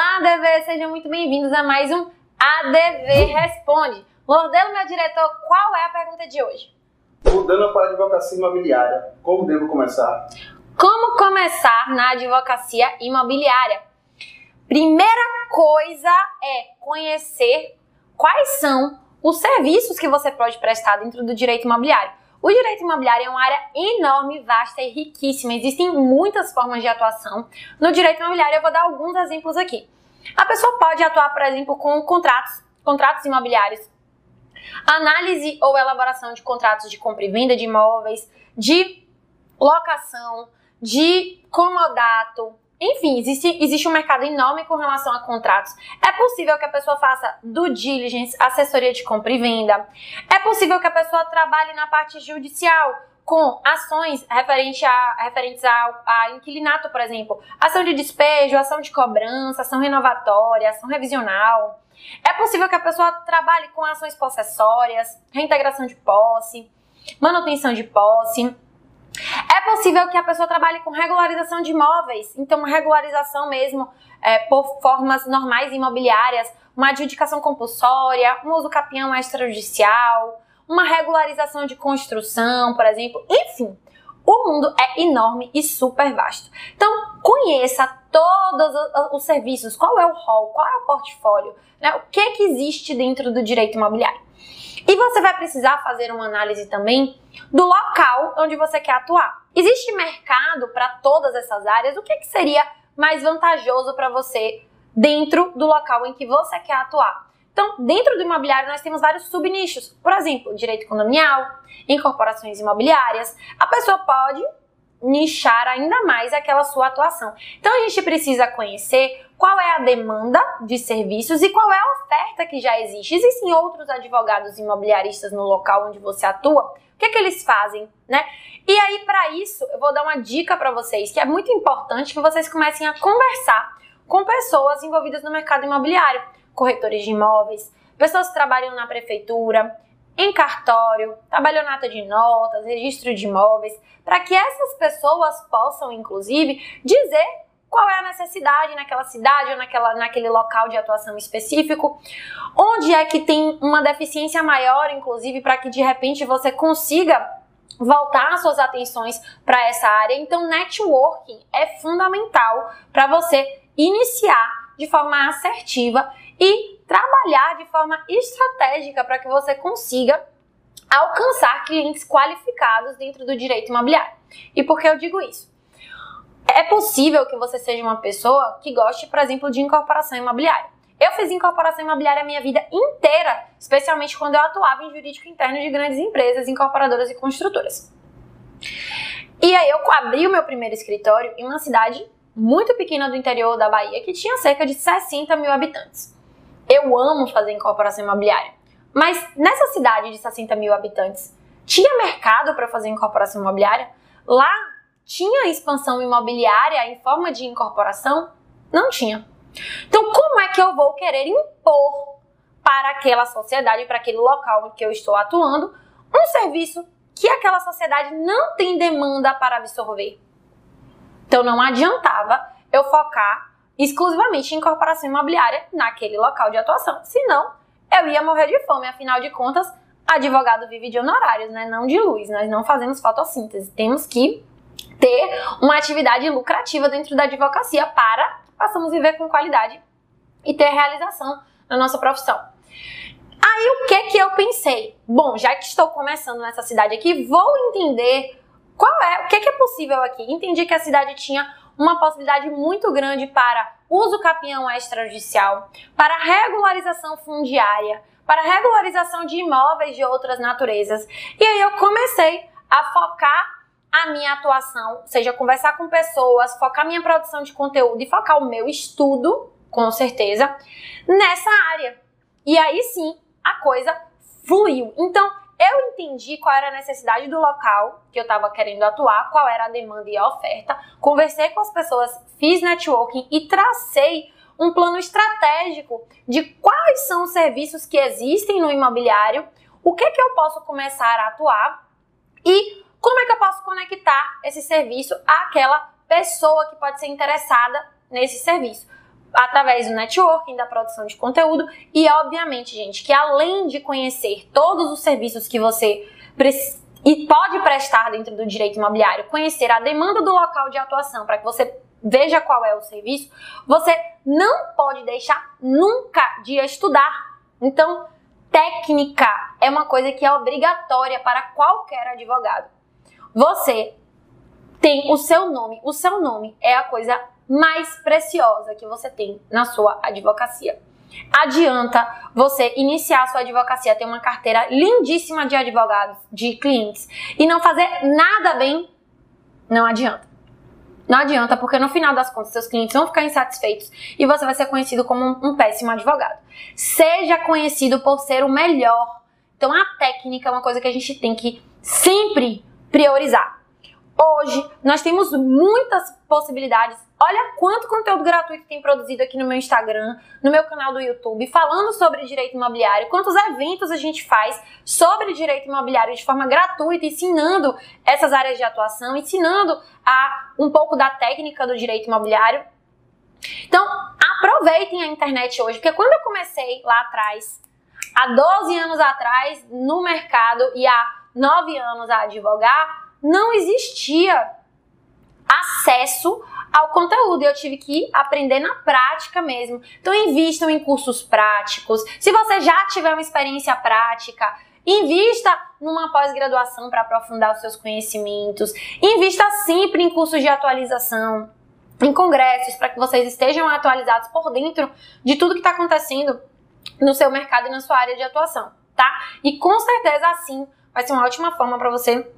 Olá, ADV, sejam muito bem-vindos a mais um ADV Responde. Lordelo, meu diretor, qual é a pergunta de hoje? Mudando para a advocacia imobiliária, como devo começar? Como começar na advocacia imobiliária? Primeira coisa é conhecer quais são os serviços que você pode prestar dentro do direito imobiliário. O direito imobiliário é uma área enorme, vasta e riquíssima. Existem muitas formas de atuação. No direito imobiliário, eu vou dar alguns exemplos aqui. A pessoa pode atuar, por exemplo, com contratos, contratos imobiliários, análise ou elaboração de contratos de compra e venda de imóveis, de locação, de comodato, enfim, existe, existe um mercado enorme com relação a contratos. É possível que a pessoa faça due diligence, assessoria de compra e venda. É possível que a pessoa trabalhe na parte judicial, com ações referente a, referentes a, a inquilinato, por exemplo. Ação de despejo, ação de cobrança, ação renovatória, ação revisional. É possível que a pessoa trabalhe com ações possessórias, reintegração de posse, manutenção de posse. É possível que a pessoa trabalhe com regularização de imóveis, então regularização mesmo é, por formas normais imobiliárias, uma adjudicação compulsória, um uso capião extrajudicial, uma regularização de construção, por exemplo, enfim. O mundo é enorme e super vasto. Então, conheça todos os serviços, qual é o rol, qual é o portfólio, né? o que, que existe dentro do direito imobiliário. E você vai precisar fazer uma análise também do local onde você quer atuar. Existe mercado para todas essas áreas? O que, que seria mais vantajoso para você dentro do local em que você quer atuar? Então, dentro do imobiliário, nós temos vários subnichos. Por exemplo, direito condominial, incorporações imobiliárias. A pessoa pode nichar ainda mais aquela sua atuação. Então, a gente precisa conhecer qual é a demanda de serviços e qual é a oferta que já existe. Existem outros advogados imobiliaristas no local onde você atua? O que, é que eles fazem, né? E aí, para isso, eu vou dar uma dica para vocês, que é muito importante que vocês comecem a conversar com pessoas envolvidas no mercado imobiliário, corretores de imóveis, pessoas que trabalham na prefeitura, em cartório, tabelionato de notas, registro de imóveis, para que essas pessoas possam, inclusive, dizer qual é a necessidade naquela cidade ou naquela, naquele local de atuação específico, onde é que tem uma deficiência maior, inclusive, para que de repente você consiga voltar suas atenções para essa área. Então, networking é fundamental para você iniciar de forma assertiva e trabalhar de forma estratégica para que você consiga alcançar clientes qualificados dentro do direito imobiliário. E por que eu digo isso? É possível que você seja uma pessoa que goste, por exemplo, de incorporação imobiliária. Eu fiz incorporação imobiliária a minha vida inteira, especialmente quando eu atuava em jurídico interno de grandes empresas, incorporadoras e construtoras. E aí eu abri o meu primeiro escritório em uma cidade muito pequena do interior da Bahia que tinha cerca de 60 mil habitantes. Eu amo fazer incorporação imobiliária, mas nessa cidade de 60 mil habitantes tinha mercado para fazer incorporação imobiliária? Lá tinha expansão imobiliária em forma de incorporação? Não tinha. Então, como é que eu vou querer impor para aquela sociedade, para aquele local que eu estou atuando, um serviço que aquela sociedade não tem demanda para absorver? Então, não adiantava eu focar exclusivamente em incorporação imobiliária naquele local de atuação. Senão, eu ia morrer de fome. Afinal de contas, advogado vive de honorários, né? não de luz. Nós não fazemos fotossíntese. Temos que ter uma atividade lucrativa dentro da advocacia para possamos viver com qualidade e ter realização na nossa profissão. Aí o que que eu pensei? Bom, já que estou começando nessa cidade aqui, vou entender qual é, o que, que é possível aqui. Entendi que a cidade tinha uma possibilidade muito grande para uso capião extrajudicial, para regularização fundiária, para regularização de imóveis de outras naturezas. E aí eu comecei a focar a minha atuação, seja conversar com pessoas, focar minha produção de conteúdo e focar o meu estudo, com certeza, nessa área. E aí sim, a coisa fluiu. Então, eu entendi qual era a necessidade do local que eu estava querendo atuar, qual era a demanda e a oferta, conversei com as pessoas, fiz networking e tracei um plano estratégico de quais são os serviços que existem no imobiliário, o que, que eu posso começar a atuar e como é que eu posso conectar esse serviço àquela pessoa que pode ser interessada nesse serviço? Através do networking, da produção de conteúdo e, obviamente, gente, que além de conhecer todos os serviços que você precisa e pode prestar dentro do direito imobiliário, conhecer a demanda do local de atuação para que você veja qual é o serviço, você não pode deixar nunca de estudar. Então, técnica é uma coisa que é obrigatória para qualquer advogado. Você tem o seu nome, o seu nome é a coisa mais preciosa que você tem na sua advocacia. Adianta você iniciar sua advocacia, ter uma carteira lindíssima de advogados, de clientes, e não fazer nada bem, não adianta. Não adianta, porque no final das contas, seus clientes vão ficar insatisfeitos e você vai ser conhecido como um, um péssimo advogado. Seja conhecido por ser o melhor. Então, a técnica é uma coisa que a gente tem que sempre priorizar. Hoje, nós temos muitas possibilidades. Olha quanto conteúdo gratuito tem produzido aqui no meu Instagram, no meu canal do YouTube, falando sobre direito imobiliário, quantos eventos a gente faz sobre direito imobiliário de forma gratuita, ensinando essas áreas de atuação, ensinando a um pouco da técnica do direito imobiliário. Então, aproveitem a internet hoje, porque quando eu comecei lá atrás, há 12 anos atrás, no mercado e há 9 anos a advogar, não existia acesso ao conteúdo. Eu tive que aprender na prática mesmo. Então, invistam em cursos práticos. Se você já tiver uma experiência prática, invista numa pós-graduação para aprofundar os seus conhecimentos. Invista sempre em cursos de atualização, em congressos, para que vocês estejam atualizados por dentro de tudo que está acontecendo no seu mercado e na sua área de atuação, tá? E com certeza assim vai ser uma ótima forma para você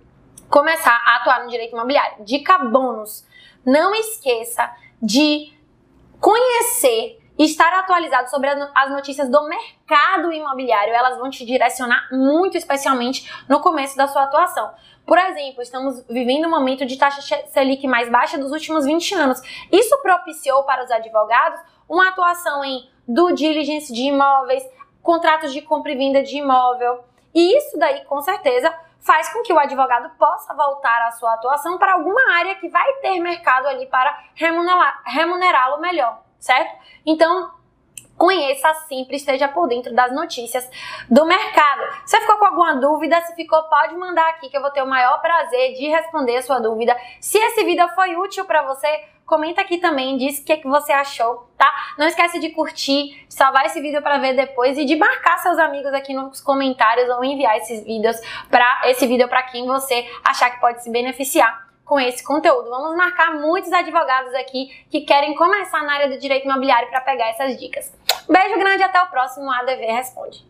começar a atuar no direito imobiliário. Dica bônus: não esqueça de conhecer e estar atualizado sobre as notícias do mercado imobiliário. Elas vão te direcionar muito, especialmente no começo da sua atuação. Por exemplo, estamos vivendo um momento de taxa Selic mais baixa dos últimos 20 anos. Isso propiciou para os advogados uma atuação em due diligence de imóveis, contratos de compra e venda de imóvel. E isso daí, com certeza, faz com que o advogado possa voltar à sua atuação para alguma área que vai ter mercado ali para remunerá-lo melhor, certo? Então, conheça sempre, esteja por dentro das notícias do mercado. Se ficou com alguma dúvida, se ficou, pode mandar aqui que eu vou ter o maior prazer de responder a sua dúvida. Se esse vídeo foi útil para você, comenta aqui também, diz o que, que você achou, tá? Não esquece de curtir, de salvar esse vídeo para ver depois e de marcar seus amigos aqui nos comentários ou enviar esses vídeos para esse vídeo para quem você achar que pode se beneficiar com esse conteúdo. Vamos marcar muitos advogados aqui que querem começar na área do direito imobiliário para pegar essas dicas. Beijo grande e até o próximo ADV Responde.